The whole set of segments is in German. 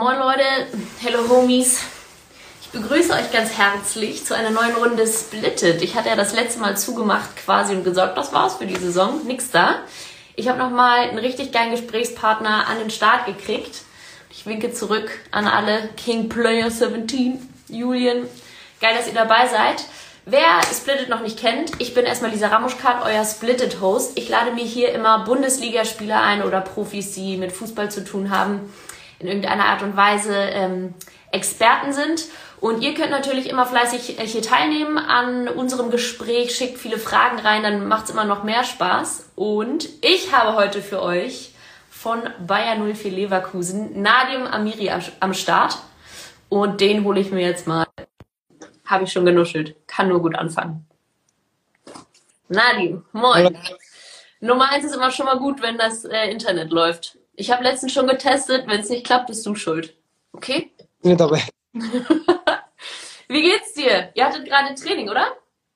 Moin Leute, hello Homies. Ich begrüße euch ganz herzlich zu einer neuen Runde Splitted. Ich hatte ja das letzte Mal zugemacht quasi und gesagt, das war's für die Saison, nix da. Ich habe nochmal einen richtig geilen Gesprächspartner an den Start gekriegt. Ich winke zurück an alle King Player 17, Julian. Geil, dass ihr dabei seid. Wer Splitted noch nicht kennt, ich bin erstmal Lisa Ramuschkat, euer Splitted-Host. Ich lade mir hier immer Bundesligaspieler ein oder Profis, die mit Fußball zu tun haben, in irgendeiner Art und Weise ähm, Experten sind. Und ihr könnt natürlich immer fleißig äh, hier teilnehmen an unserem Gespräch, schickt viele Fragen rein, dann macht es immer noch mehr Spaß. Und ich habe heute für euch von Bayer 04 Leverkusen Nadim Amiri am Start. Und den hole ich mir jetzt mal. Habe ich schon genuschelt. Kann nur gut anfangen. Nadim, moin. Nummer eins ist immer schon mal gut, wenn das äh, Internet läuft. Ich habe letztens schon getestet. Wenn es nicht klappt, bist du schuld. Okay? Bin dabei. Wie geht's dir? Ihr hattet gerade Training, oder?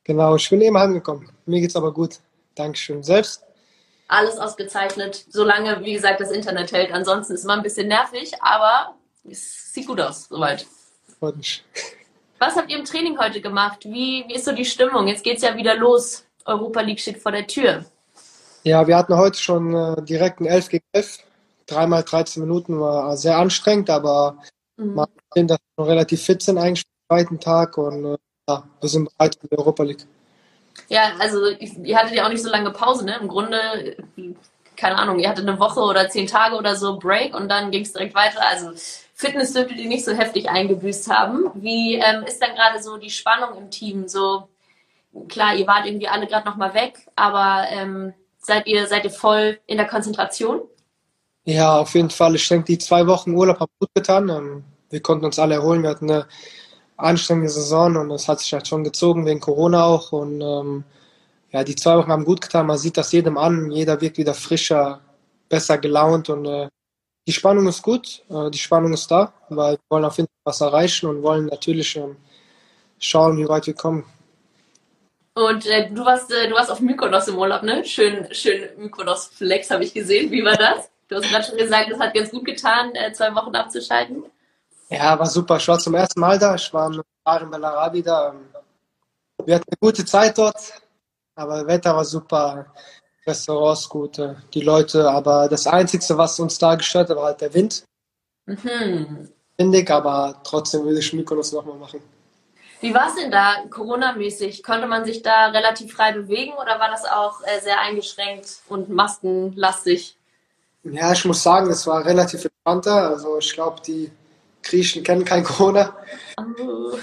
Genau, ich bin eben heimgekommen. Mir geht's aber gut. Dankeschön. Selbst? Alles ausgezeichnet. Solange, wie gesagt, das Internet hält. Ansonsten ist immer ein bisschen nervig, aber es sieht gut aus, soweit. Freut mich. Was habt ihr im Training heute gemacht? Wie, wie ist so die Stimmung? Jetzt geht's ja wieder los. Europa League steht vor der Tür. Ja, wir hatten heute schon äh, direkt ein 11 gegen 11 dreimal 13 Minuten war sehr anstrengend, aber mhm. man sehen, dass wir relativ fit sind eigentlich am zweiten Tag und äh, ja, wir sind bereit für die Europa League. Ja, also ihr hattet ja auch nicht so lange Pause, ne? Im Grunde, keine Ahnung, ihr hattet eine Woche oder zehn Tage oder so Break und dann ging es direkt weiter. Also Fitness dürftet ihr nicht so heftig eingebüßt haben. Wie ähm, ist dann gerade so die Spannung im Team? So, klar, ihr wart irgendwie alle gerade nochmal weg, aber ähm, seid ihr, seid ihr voll in der Konzentration? Ja, auf jeden Fall. Ich denke, die zwei Wochen Urlaub haben gut getan. Wir konnten uns alle erholen. Wir hatten eine anstrengende Saison und es hat sich halt schon gezogen, wegen Corona auch. Und ähm, ja, die zwei Wochen haben gut getan. Man sieht das jedem an. Jeder wirkt wieder frischer, besser gelaunt und äh, die Spannung ist gut. Äh, die Spannung ist da, weil wir wollen auf jeden Fall was erreichen und wollen natürlich ähm, schauen, wie weit wir kommen. Und äh, du warst äh, du warst auf Mykonos im Urlaub, ne? Schön, schön Mykonos Flex habe ich gesehen. Wie war das? Du hast gerade schon gesagt, es hat ganz gut getan, äh, zwei Wochen abzuschalten. Ja, war super. Ich war zum ersten Mal da. Ich war mit in Bellarabi da. Wir hatten eine gute Zeit dort, aber das Wetter war super. Restaurants gut, die Leute. Aber das Einzige, was uns da gestört hat, war halt der Wind. Mhm. Windig, aber trotzdem würde ich Mykonos nochmal machen. Wie war es denn da Corona-mäßig? Konnte man sich da relativ frei bewegen oder war das auch äh, sehr eingeschränkt und maskenlastig? Ja, ich muss sagen, es war relativ entspannter. Also ich glaube, die Griechen kennen kein Corona. Oh.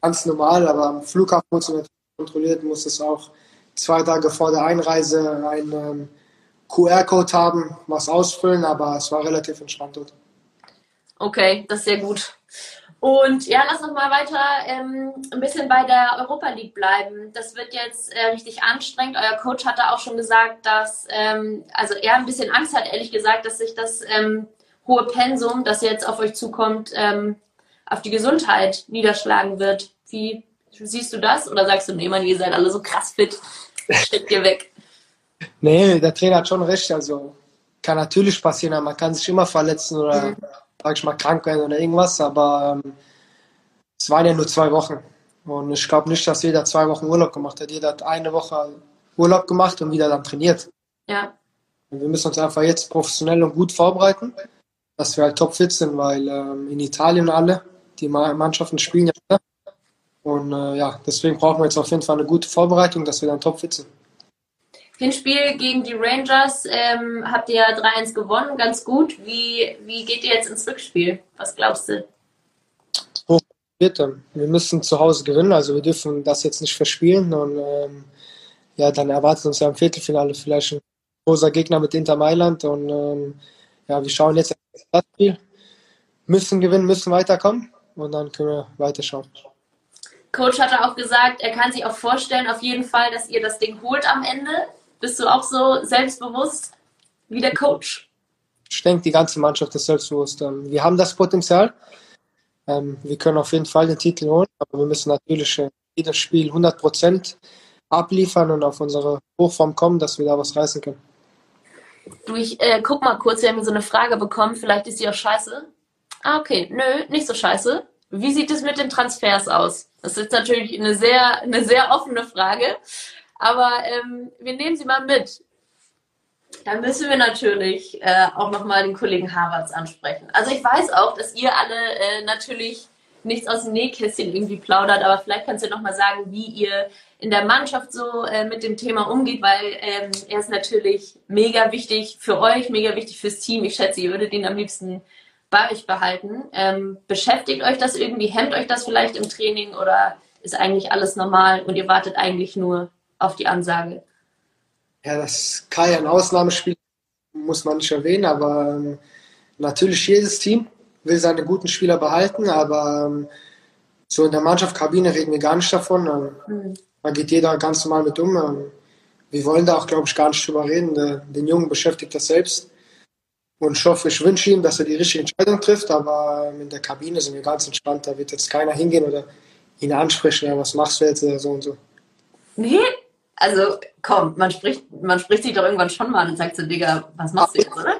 Ganz normal, aber am Flughafen wurde es kontrolliert, muss es auch zwei Tage vor der Einreise einen ähm, QR-Code haben, was ausfüllen, aber es war relativ entspannt dort. Okay, das ist sehr gut. Und ja, lass uns mal weiter ähm, ein bisschen bei der Europa League bleiben. Das wird jetzt äh, richtig anstrengend. Euer Coach hatte auch schon gesagt, dass ähm, also er ein bisschen Angst hat, ehrlich gesagt, dass sich das ähm, hohe Pensum, das jetzt auf euch zukommt, ähm, auf die Gesundheit niederschlagen wird. Wie siehst du das? Oder sagst du, nee, man, ihr seid alle so krass fit, steckt ihr weg? Nee, der Trainer hat schon recht. Also kann natürlich passieren, man kann sich immer verletzen oder mhm sag ich mal, krank werden oder irgendwas, aber ähm, es waren ja nur zwei Wochen. Und ich glaube nicht, dass jeder zwei Wochen Urlaub gemacht hat. Jeder hat eine Woche Urlaub gemacht und wieder dann trainiert. Ja. Und wir müssen uns einfach jetzt professionell und gut vorbereiten, dass wir halt topfit sind, weil ähm, in Italien alle, die Mannschaften spielen ja. Und äh, ja, deswegen brauchen wir jetzt auf jeden Fall eine gute Vorbereitung, dass wir dann topfit sind. Hinspiel gegen die Rangers ähm, habt ihr ja 3-1 gewonnen, ganz gut. Wie, wie geht ihr jetzt ins Rückspiel? Was glaubst du? Wir müssen zu Hause gewinnen, also wir dürfen das jetzt nicht verspielen. Und ähm, ja, dann erwartet uns ja im Viertelfinale vielleicht ein großer Gegner mit Inter Mailand. Und ähm, ja, wir schauen jetzt das Spiel. Müssen gewinnen, müssen weiterkommen und dann können wir weiterschauen. Coach hatte auch gesagt, er kann sich auch vorstellen, auf jeden Fall, dass ihr das Ding holt am Ende. Bist du auch so selbstbewusst wie der Coach? Ich denke, die ganze Mannschaft ist selbstbewusst. Ähm, wir haben das Potenzial. Ähm, wir können auf jeden Fall den Titel holen, aber wir müssen natürlich äh, jedes Spiel 100 Prozent abliefern und auf unsere Hochform kommen, dass wir da was reißen können. Du, ich äh, guck mal kurz, wir haben so eine Frage bekommen, vielleicht ist sie auch scheiße. Ah, okay. Nö, nicht so scheiße. Wie sieht es mit den Transfers aus? Das ist natürlich eine sehr, eine sehr offene Frage. Aber ähm, wir nehmen sie mal mit. Dann müssen wir natürlich äh, auch nochmal den Kollegen Harvards ansprechen. Also ich weiß auch, dass ihr alle äh, natürlich nichts aus dem Nähkästchen irgendwie plaudert, aber vielleicht kannst du nochmal sagen, wie ihr in der Mannschaft so äh, mit dem Thema umgeht, weil ähm, er ist natürlich mega wichtig für euch, mega wichtig fürs Team. Ich schätze, ihr würdet ihn am liebsten bei euch behalten. Ähm, beschäftigt euch das irgendwie? Hemmt euch das vielleicht im Training oder ist eigentlich alles normal und ihr wartet eigentlich nur auf die Ansage? Ja, das Kai ein Ausnahmespiel muss man nicht erwähnen, aber ähm, natürlich jedes Team will seine guten Spieler behalten, aber ähm, so in der Mannschaftskabine reden wir gar nicht davon. Ähm, mhm. Da geht jeder ganz normal mit um. Ähm, wir wollen da auch, glaube ich, gar nicht drüber reden. Der, den Jungen beschäftigt das selbst. Und ich hoffe, ich wünsche ihm, dass er die richtige Entscheidung trifft, aber ähm, in der Kabine sind wir ganz entspannt. Da wird jetzt keiner hingehen oder ihn ansprechen, ja, was machst du jetzt oder so und so. Nee, also komm, man spricht, man spricht sich doch irgendwann schon mal und sagt so, Digga, was machst du jetzt, oder?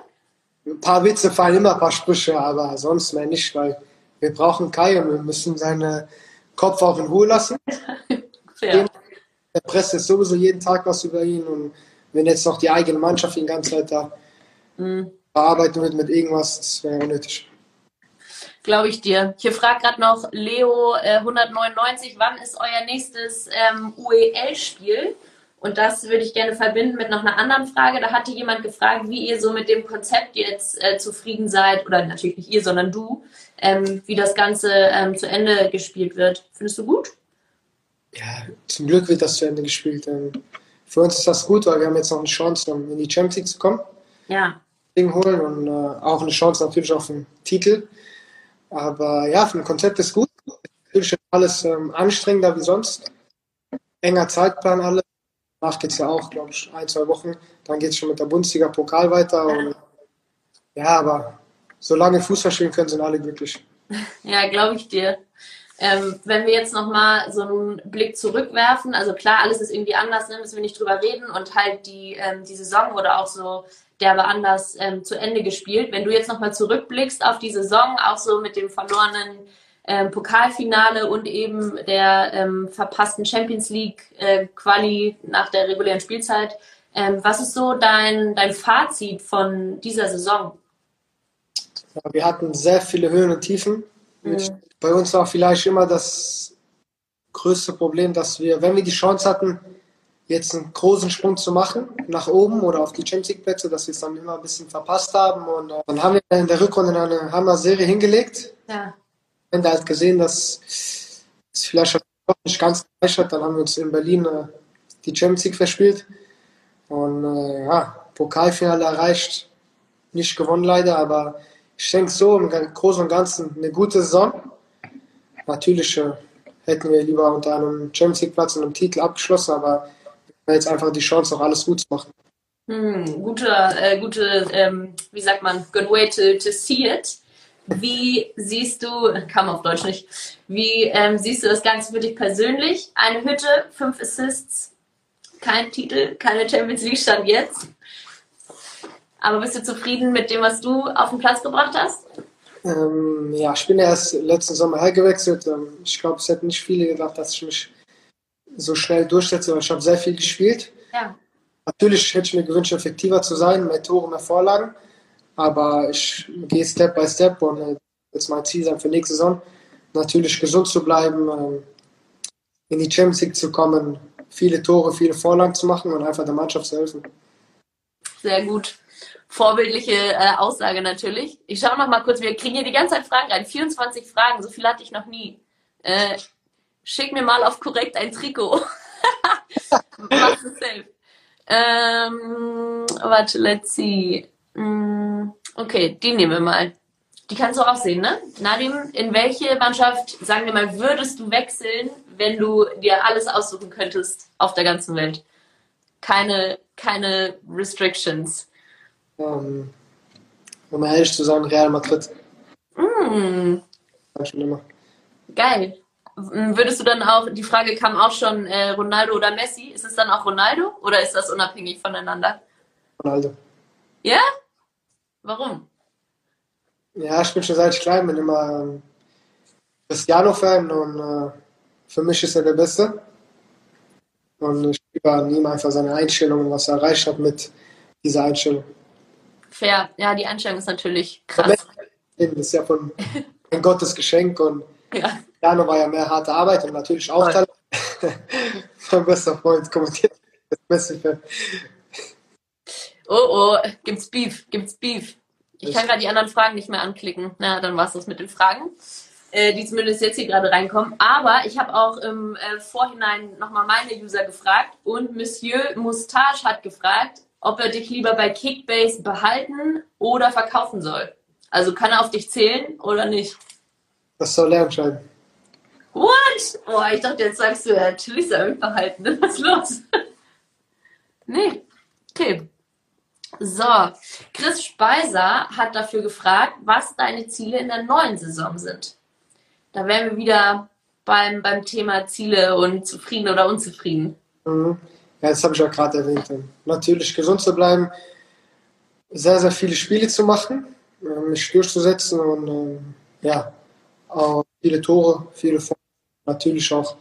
Ein paar Witze fallen immer, ein paar Sprüche, aber sonst mehr nicht, weil wir brauchen Kai und wir müssen seinen Kopf auch in Ruhe lassen. ja. Der Presse ist sowieso jeden Tag was über ihn und wenn jetzt noch die eigene Mannschaft die ganze Zeit da mhm. bearbeiten wird mit irgendwas, das wäre unnötig. Glaube ich dir. Hier fragt gerade noch Leo äh, 199, wann ist euer nächstes ähm, UEL-Spiel? Und das würde ich gerne verbinden mit noch einer anderen Frage. Da hatte jemand gefragt, wie ihr so mit dem Konzept jetzt äh, zufrieden seid, oder natürlich nicht ihr, sondern du, ähm, wie das Ganze ähm, zu Ende gespielt wird. Findest du gut? Ja, zum Glück wird das zu Ende gespielt. Ähm, für uns ist das gut, weil wir haben jetzt noch eine Chance, um in die Champions League zu kommen. Ja. Ding holen und äh, auch eine Chance natürlich auf den Titel. Aber ja, für ein Konzept ist gut. Natürlich ist alles ähm, anstrengender wie sonst. Enger Zeitplan alles. Danach geht es ja auch, glaube ich, ein, zwei Wochen. Dann geht es schon mit der Bundesliga Pokal weiter. Und, ja, aber solange Fußball spielen können, sind alle glücklich. Ja, glaube ich dir. Ähm, wenn wir jetzt nochmal so einen Blick zurückwerfen, also klar, alles ist irgendwie anders, ne, müssen wir nicht drüber reden und halt die, ähm, die Saison wurde auch so derbe anders ähm, zu Ende gespielt. Wenn du jetzt nochmal zurückblickst auf die Saison, auch so mit dem verlorenen ähm, Pokalfinale und eben der ähm, verpassten Champions League äh, Quali nach der regulären Spielzeit. Ähm, was ist so dein, dein Fazit von dieser Saison? Ja, wir hatten sehr viele Höhen und Tiefen. Mhm. Bei uns war vielleicht immer das größte Problem, dass wir, wenn wir die Chance hatten, jetzt einen großen Sprung zu machen nach oben oder auf die Champions League Plätze, dass wir es dann immer ein bisschen verpasst haben. Und äh, dann haben wir in der Rückrunde eine Hammer-Serie hingelegt. Ja Ende halt gesehen, dass es vielleicht nicht ganz gereicht hat. Dann haben wir uns in Berlin äh, die Champions League verspielt. Und äh, ja, Pokalfinale erreicht. Nicht gewonnen leider, aber ich denke so im Großen und Ganzen eine gute Saison. Natürlich äh, hätten wir lieber unter einem Champions League Platz und einem Titel abgeschlossen, aber wir haben jetzt einfach die Chance, auch alles gut zu machen. Hm, gute, äh, gute ähm, wie sagt man, good way to, to see it. Wie siehst du, kam auf Deutsch nicht, wie ähm, siehst du das Ganze für dich persönlich? Eine Hütte, fünf Assists, kein Titel, keine Champions League stand jetzt. Aber bist du zufrieden mit dem, was du auf den Platz gebracht hast? Ähm, ja, ich bin erst letzten Sommer hergewechselt. Ähm, ich glaube, es hätten nicht viele gedacht, dass ich mich so schnell durchsetze, weil ich habe sehr viel gespielt. Ja. Natürlich hätte ich mir gewünscht, effektiver zu sein, mehr Tore, mehr Vorlagen. Aber ich gehe Step by Step und äh, jetzt mein Ziel sein für nächste Saison. Natürlich gesund zu bleiben, ähm, in die Champions League zu kommen, viele Tore, viele Vorlagen zu machen und einfach der Mannschaft zu helfen. Sehr gut. Vorbildliche äh, Aussage natürlich. Ich schaue noch mal kurz, wir kriegen hier die ganze Zeit Fragen rein. 24 Fragen, so viel hatte ich noch nie. Äh, schick mir mal auf korrekt ein Trikot. Machst du safe. Ähm, warte, let's see. Mm, okay, die nehmen wir mal. Die kannst du auch sehen, ne? Nadim, in welche Mannschaft, sagen wir mal, würdest du wechseln, wenn du dir alles aussuchen könntest auf der ganzen Welt? Keine, keine Restrictions. Um, um ehrlich zu sein, Real Madrid. Mm. Schon immer. Geil. Würdest du dann auch, die Frage kam auch schon, äh, Ronaldo oder Messi, ist es dann auch Ronaldo oder ist das unabhängig voneinander? Ronaldo. Ja? Warum? Ja, ich bin schon seit ich klein bin immer ähm, Cristiano-Fan und äh, für mich ist er der Beste. Und ich ihm einfach seine Einstellung und was er erreicht hat mit dieser Einstellung. Fair, ja, die Einstellung ist natürlich krass. Das ist ja von ein Gottes Geschenk und ja. Cristiano war ja mehr harte Arbeit und natürlich auch Talent. mein bester Freund kommentiert das Beste. Oh oh, gibt's Beef, gibt's Beef. Ich kann gerade die anderen Fragen nicht mehr anklicken. Na, dann war es das mit den Fragen, äh, die zumindest jetzt hier gerade reinkommen. Aber ich habe auch im äh, Vorhinein nochmal meine User gefragt und Monsieur Moustache hat gefragt, ob er dich lieber bei Kickbase behalten oder verkaufen soll. Also kann er auf dich zählen oder nicht? Das soll er entscheiden. What? Oh, ich dachte, jetzt sagst du, ja, natürlich soll er mich behalten. Was ist los? nee. Okay. So, Chris Speiser hat dafür gefragt, was deine Ziele in der neuen Saison sind. Da wären wir wieder beim, beim Thema Ziele und zufrieden oder unzufrieden. Mhm. Ja, das habe ich ja gerade erwähnt. Natürlich gesund zu bleiben, sehr, sehr viele Spiele zu machen, äh, mich durchzusetzen und ähm, ja, auch viele Tore, viele Formen, natürlich auch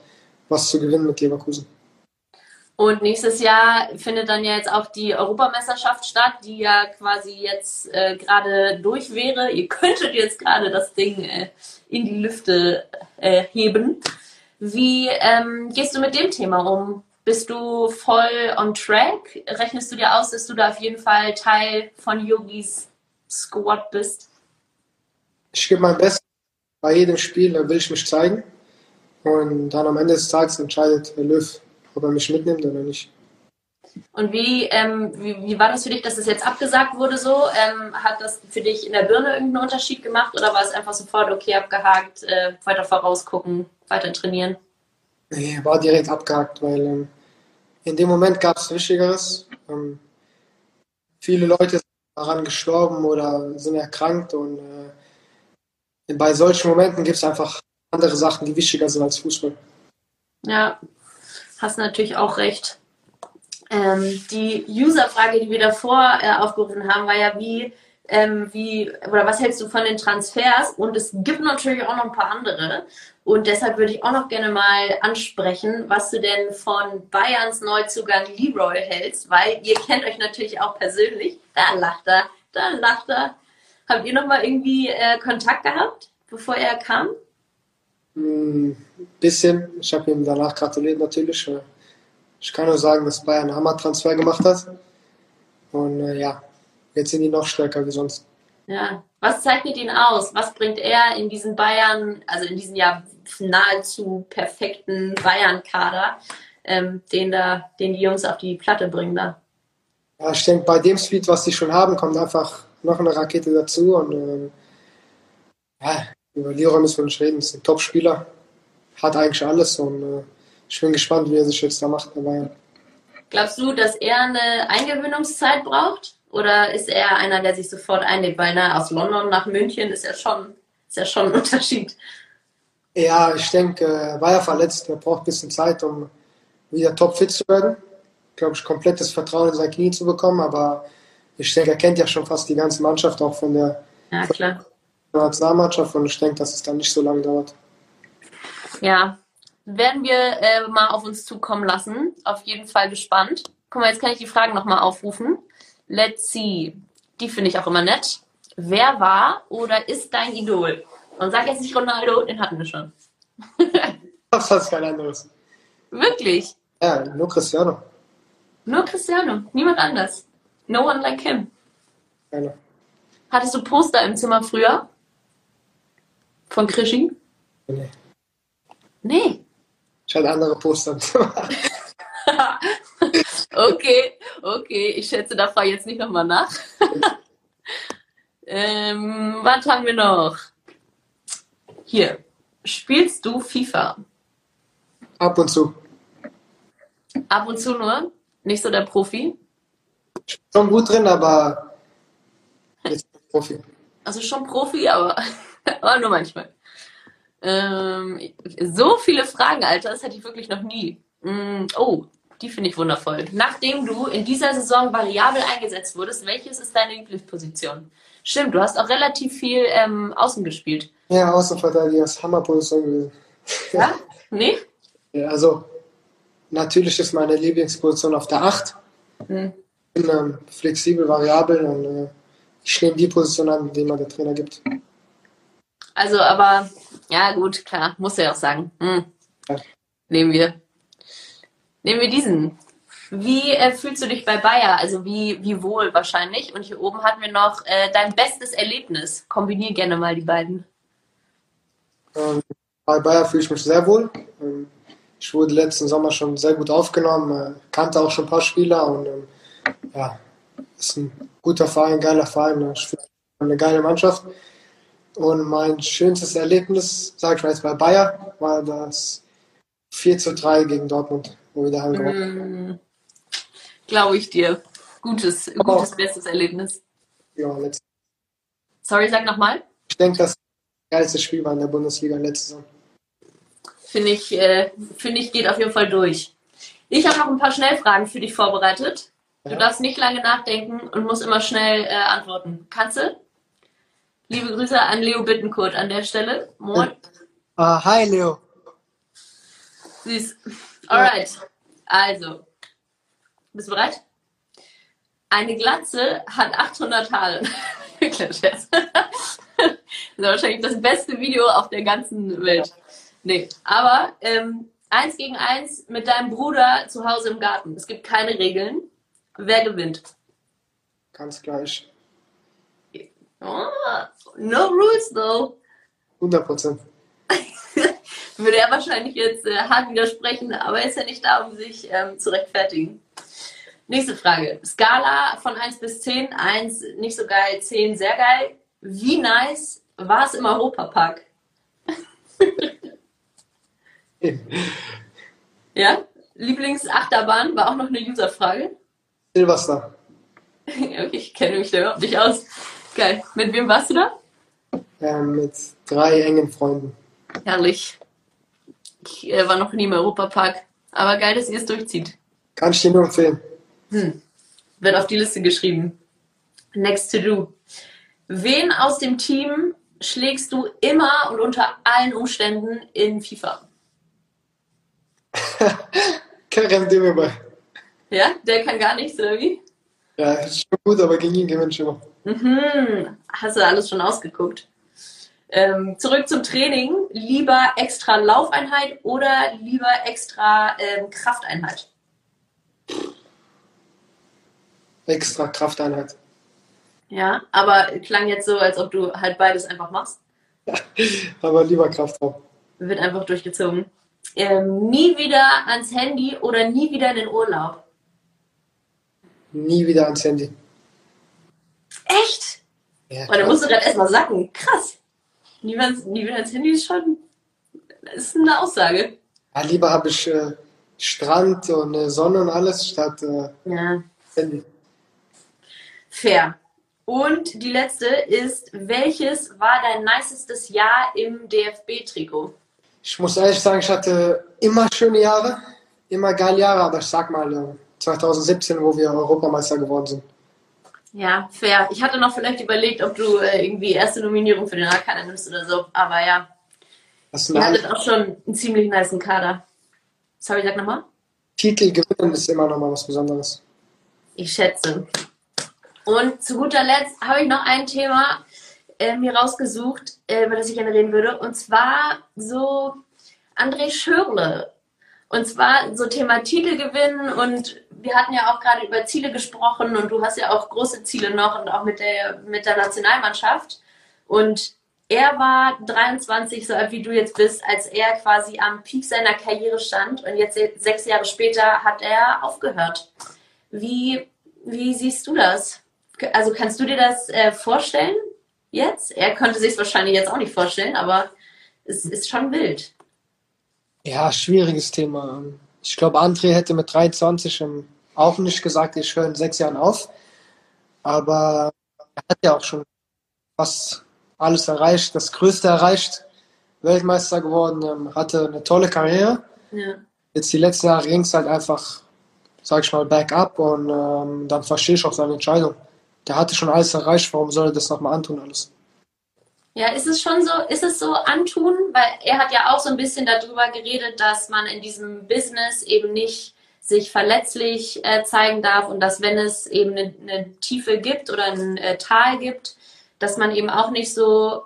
was zu gewinnen mit Leverkusen. Und nächstes Jahr findet dann ja jetzt auch die Europameisterschaft statt, die ja quasi jetzt äh, gerade durch wäre. Ihr könntet jetzt gerade das Ding äh, in die Lüfte äh, heben. Wie ähm, gehst du mit dem Thema um? Bist du voll on track? Rechnest du dir aus, dass du da auf jeden Fall Teil von Yogis Squad bist? Ich gebe mein Bestes. Bei jedem Spiel will ich mich zeigen. Und dann am Ende des Tages entscheidet Löw, ob er mich mitnimmt oder nicht. Und wie, ähm, wie, wie, war das für dich, dass es jetzt abgesagt wurde so? Ähm, hat das für dich in der Birne irgendeinen Unterschied gemacht oder war es einfach sofort okay abgehakt, äh, weiter vorausgucken, weiter trainieren? Nee, war direkt abgehakt, weil ähm, in dem Moment gab es Wichtigeres. Ähm, viele Leute sind daran gestorben oder sind erkrankt und äh, bei solchen Momenten gibt es einfach andere Sachen, die wichtiger sind als Fußball. Ja, hast natürlich auch recht. Ähm, die User-Frage, die wir davor äh, aufgerufen haben, war ja, wie, ähm, wie, oder was hältst du von den Transfers? Und es gibt natürlich auch noch ein paar andere. Und deshalb würde ich auch noch gerne mal ansprechen, was du denn von Bayerns Neuzugang Leroy hältst, weil ihr kennt euch natürlich auch persönlich. Da lacht er, da lacht er. Habt ihr noch mal irgendwie äh, Kontakt gehabt, bevor er kam? Ein bisschen. Ich habe ihm danach gratuliert natürlich. Ich kann nur sagen, dass Bayern einen Hammer-Transfer gemacht hat. Und äh, ja, jetzt sind die noch stärker wie sonst. Ja, was zeichnet ihn aus? Was bringt er in diesen Bayern, also in diesem ja nahezu perfekten Bayern-Kader, ähm, den, da, den die Jungs auf die Platte bringen da? Ja, ich denke, bei dem Speed, was sie schon haben, kommt einfach noch eine Rakete dazu. Und ähm, ja, über Leroy müssen wir nicht reden, ist ein Top-Spieler, hat eigentlich alles und äh, ich bin gespannt, wie er sich jetzt da macht bei Bayern. Glaubst du, dass er eine Eingewöhnungszeit braucht? Oder ist er einer, der sich sofort einlebt? Weil na, aus London nach München ist ja schon, ist ja schon ein Unterschied. Ja, ich denke, er war ja verletzt. Er braucht ein bisschen Zeit, um wieder topfit zu werden. Glaube ich, komplettes Vertrauen in sein Knie zu bekommen. Aber ich denke, er kennt ja schon fast die ganze Mannschaft, auch von der, ja, klar. Nationalmannschaft und ich denke, dass es dann nicht so lange dauert. Ja, werden wir äh, mal auf uns zukommen lassen. Auf jeden Fall gespannt. Guck mal, jetzt kann ich die Fragen nochmal aufrufen. Let's see. Die finde ich auch immer nett. Wer war oder ist dein Idol? Und sag jetzt nicht Ronaldo, den hatten wir schon. das heißt kein anderes. Wirklich? Ja, nur Cristiano. Nur Cristiano, niemand anders. No one like him. Keiner. Hattest du Poster im Zimmer früher? Von Krischi? Nee. Nee. Ich hatte andere Poster. okay, okay. Ich schätze, da fahre ich jetzt nicht nochmal nach. ähm, was haben wir noch? Hier. Spielst du FIFA? Ab und zu. Ab und zu nur? Nicht so der Profi? Schon gut drin, aber jetzt Profi. Also schon Profi, aber aber nur manchmal. Ähm, so viele Fragen, Alter, das hatte ich wirklich noch nie. Mm, oh, Die finde ich wundervoll. Nachdem du in dieser Saison variabel eingesetzt wurdest, welches ist deine Lieblingsposition? Stimmt, du hast auch relativ viel ähm, außen gespielt. Ja, Außenverteidiger ist Hammerposition gewesen. Ja? Nee? Ja, also, natürlich ist meine Lieblingsposition auf der 8. Hm. Ich bin ähm, flexibel, variabel und äh, ich nehme die Position an, die mir der Trainer gibt. Also, aber, ja, gut, klar, muss er auch sagen. Hm. Ja. Nehmen wir. Nehmen wir diesen. Wie äh, fühlst du dich bei Bayer? Also wie, wie wohl wahrscheinlich. Und hier oben hatten wir noch äh, dein bestes Erlebnis. Kombinier gerne mal die beiden. Ähm, bei Bayer fühle ich mich sehr wohl. Ähm, ich wurde letzten Sommer schon sehr gut aufgenommen, äh, kannte auch schon ein paar Spieler und ähm, ja, ist ein guter Verein, geiler Verein. Ich finde eine geile Mannschaft. Und mein schönstes Erlebnis, sage ich mal jetzt bei Bayer, war das 4 zu 3 gegen Dortmund, wo wir daheim gewonnen haben. Mm, Glaube ich dir. Gutes, gutes, bestes Erlebnis. Ja, letzt- Sorry, sag nochmal. ich denke, das geilste Spiel war in der Bundesliga letzte Saison. Finde ich, äh, finde ich, geht auf jeden Fall durch. Ich habe noch ein paar Schnellfragen für dich vorbereitet. Du Ja. darfst nicht lange nachdenken und musst immer schnell äh, antworten. Kannst du? Liebe Grüße an Leo Bittenkurt an der Stelle. Moin. Ah, hi Leo. Süß. Alright. Also. Bist du bereit? Eine Glatze hat 800 Haare. Scherz. Das ist wahrscheinlich das beste Video auf der ganzen Welt. Nee, aber ähm, eins gegen eins mit deinem Bruder zu Hause im Garten. Es gibt keine Regeln. Wer gewinnt? Ganz gleich. Oh, no rules though. 100 Prozent. Würde er wahrscheinlich jetzt äh, hart widersprechen, aber er ist ja nicht da, um sich ähm, zu rechtfertigen. Nächste Frage. Skala von 1 bis 10. 1 nicht so geil, 10 sehr geil. Wie nice war es im Europapark? Ja? Lieblingsachterbahn war auch noch eine Userfrage. Silvester. Okay, ich kenne mich da überhaupt nicht aus. Geil. Mit wem warst du da? Ähm, mit drei engen Freunden. Herrlich. Ich äh, war noch nie im Europapark. Aber geil, dass ihr es durchzieht. Kann ich dir nur empfehlen. Hm. Wird auf die Liste geschrieben. Next to do. Wen aus dem Team schlägst du immer und unter allen Umständen in FIFA? Kerem Demirbay. Ja, der kann gar nichts, oder wie? Ja, ist schon gut, aber gegen ihn gewinnt immer. Mhm. Hast du alles schon ausgeguckt? Ähm, zurück zum Training. Lieber extra Laufeinheit oder lieber extra ähm, Krafteinheit? Extra Krafteinheit. Ja, aber klang jetzt so, als ob du halt beides einfach machst. Aber lieber Kraftraum. Wird einfach durchgezogen. Ähm, nie wieder ans Handy oder nie wieder in den Urlaub. Nie wieder ans Handy. Echt? Ja, Und da musst du gerade erstmal sacken. Krass. Nie wieder, ans- nie wieder ans Handy ist schon. Das ist eine Aussage. ja, lieber habe ich äh, Strand und äh, Sonne und alles statt äh, Ja. Handy. Fair. Und die letzte ist, welches war dein nicestes Jahr im DFB-Trikot? Ich muss ehrlich sagen, ich hatte immer schöne Jahre, immer geile Jahre, aber ich sag mal äh, 2017, wo wir Europameister geworden sind. Ja, fair. Ich hatte noch vielleicht überlegt, ob du äh, irgendwie erste Nominierung für den Arkaner nimmst oder so. Aber ja, Das sind ihr hattet auch schon einen ziemlich niceen Kader. Sorry, sag nochmal. Titel gewinnen ist immer noch mal was Besonderes. Ich schätze. Und zu guter Letzt habe ich noch ein Thema äh, mir rausgesucht, äh, über das ich gerne reden würde. Und zwar so André Schürle. Und zwar so Thema Titel gewinnen. Und wir hatten ja auch gerade über Ziele gesprochen. Und du hast ja auch große Ziele noch und auch mit der, mit der Nationalmannschaft. Und er war 23, so alt wie du jetzt bist, als er quasi am Peak seiner Karriere stand. Und jetzt sechs Jahre später hat er aufgehört. Wie, wie siehst du das? Also kannst du dir das äh, vorstellen jetzt? Er könnte sich es wahrscheinlich jetzt auch nicht vorstellen, aber es ist schon wild. Ja, schwieriges Thema. Ich glaube, André hätte mit 23 ähm, auch nicht gesagt, ich höre in sechs Jahren auf. Aber er hat ja auch schon fast alles erreicht, das Größte erreicht, Weltmeister geworden, ähm, hatte eine tolle Karriere. Ja. Jetzt die letzten Jahre ging es halt einfach sag ich mal, Backup und ähm, dann verstehe ich auch seine Entscheidung. Der hatte schon alles erreicht, warum soll er das nochmal antun alles? Ja, ist es schon so, ist es so antun? Weil er hat ja auch so ein bisschen darüber geredet, dass man in diesem Business eben nicht sich verletzlich äh, zeigen darf und dass wenn es eben eine, eine Tiefe gibt oder ein äh, Tal gibt, dass man eben auch nicht so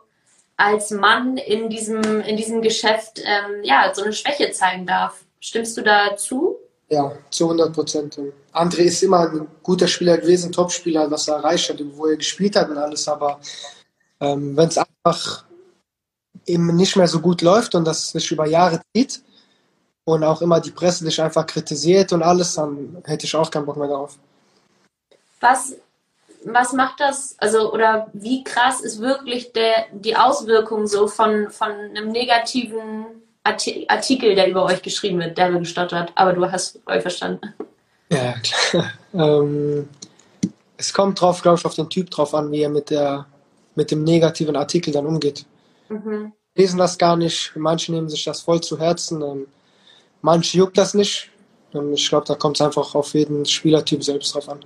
als Mann in diesem, in diesem Geschäft ähm, ja, so eine Schwäche zeigen darf. Stimmst du dazu? Ja, zu 100 Prozent. André ist immer ein guter Spieler gewesen, Topspieler, was er erreicht hat, wo er gespielt hat und alles, aber ähm, wenn es einfach eben nicht mehr so gut läuft und das sich über Jahre zieht, und auch immer die Presse dich einfach kritisiert und alles, dann hätte ich auch keinen Bock mehr darauf. Was, was macht das, also oder wie krass ist wirklich der, die Auswirkung so von, von einem negativen Artikel, der über euch geschrieben wird, der mir gestottert, aber du hast euch verstanden. Ja, klar. ähm, es kommt drauf, glaube ich, auf den Typ drauf an, wie er mit der mit dem negativen Artikel dann umgeht. Mhm. Lesen das gar nicht, manche nehmen sich das voll zu Herzen. Ähm, Manche juckt das nicht. Ich glaube, da kommt es einfach auf jeden Spielertyp selbst drauf an.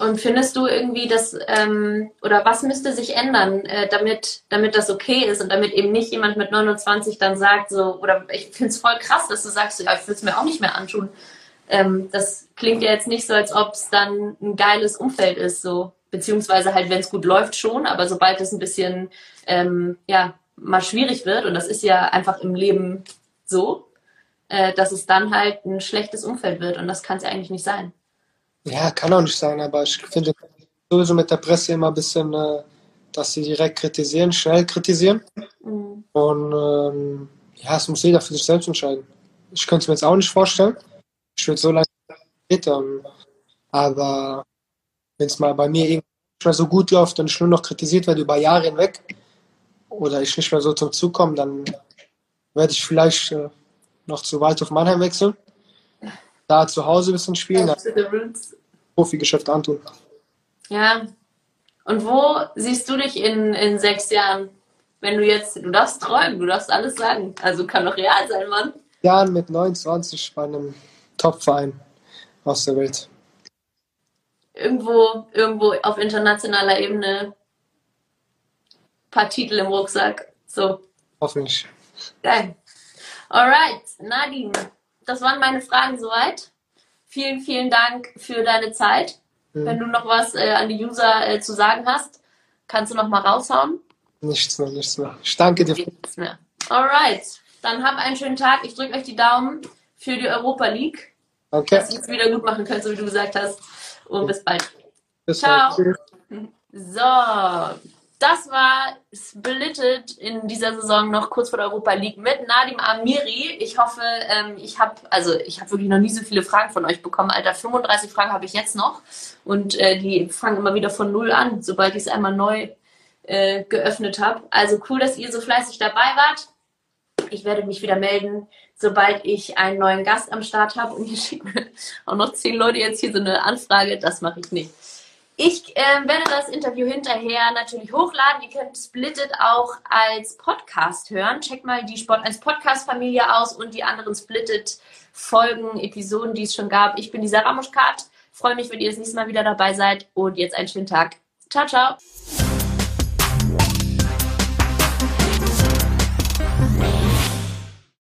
Und findest du irgendwie, dass, ähm, oder was müsste sich ändern, äh, damit, damit das okay ist und damit eben nicht jemand mit 29 dann sagt, so, oder ich finde es voll krass, dass du sagst, ja, ich würde es mir auch nicht mehr antun. Ähm, das klingt ja jetzt nicht so, als ob es dann ein geiles Umfeld ist, so. Beziehungsweise halt, wenn es gut läuft, schon, aber sobald es ein bisschen, ähm, ja, mal schwierig wird, und das ist ja einfach im Leben so, äh, dass es dann halt ein schlechtes Umfeld wird. Und das kann es ja eigentlich nicht sein. Ja, kann auch nicht sein, aber ich finde sowieso mit der Presse immer ein bisschen, äh, dass sie direkt kritisieren, schnell kritisieren. Mhm. Und ähm, ja, es muss jeder für sich selbst entscheiden. Ich könnte es mir jetzt auch nicht vorstellen. Ich würde so lange aber wenn es mal bei mir irgendwie nicht mehr so gut läuft und ich nur noch kritisiert werde über Jahre hinweg oder ich nicht mehr so zum Zug komme, dann werde ich vielleicht äh, noch zu Waldhof Mannheim wechseln. Da zu Hause ein bisschen spielen. Profi-Geschäft antun. Ja. Und wo siehst du dich in, in sechs Jahren? Wenn du jetzt, du darfst träumen, du darfst alles sagen. Also kann doch real sein, Mann. Jahren mit 29 bei einem Top-Verein aus der Welt. Irgendwo, irgendwo auf internationaler Ebene ein paar Titel im Rucksack. So. Hoffentlich. Geil. Alright, Nadine, das waren meine Fragen soweit. Vielen, vielen Dank für deine Zeit. Mhm. Wenn du noch was äh, an die User äh, zu sagen hast, kannst du noch mal raushauen. Nichts mehr, nichts mehr. Ich danke dir. Nichts mehr. Alright, dann habt einen schönen Tag. Ich drücke euch die Daumen für die Europa League. Danke. Dass ihr es wieder gut machen könnt, so wie du gesagt hast. Und bis bald. Bis Ciao. Bald. So, das war Splitted in dieser Saison noch kurz vor der Europa League mit Nadim Amiri. Ich hoffe, ähm, ich habe also ich habe wirklich noch nie so viele Fragen von euch bekommen. Alter, 35 Fragen habe ich jetzt noch und äh, die fangen immer wieder von null an, sobald ich es einmal neu äh, geöffnet habe. Also cool, dass ihr so fleißig dabei wart. Ich werde mich wieder melden, sobald ich einen neuen Gast am Start habe und ihr schickt mir auch noch zehn Leute jetzt hier so eine Anfrage. Das mache ich nicht. Ich äh, werde das Interview hinterher natürlich hochladen. Ihr könnt Splitted auch als Podcast hören. Checkt mal die Sport 1 Podcast-Familie aus und die anderen Splitted-Folgen, Episoden, die es schon gab. Ich bin die Sarah Muschkat. Freue mich, wenn ihr das nächste Mal wieder dabei seid und jetzt einen schönen Tag. Ciao, ciao.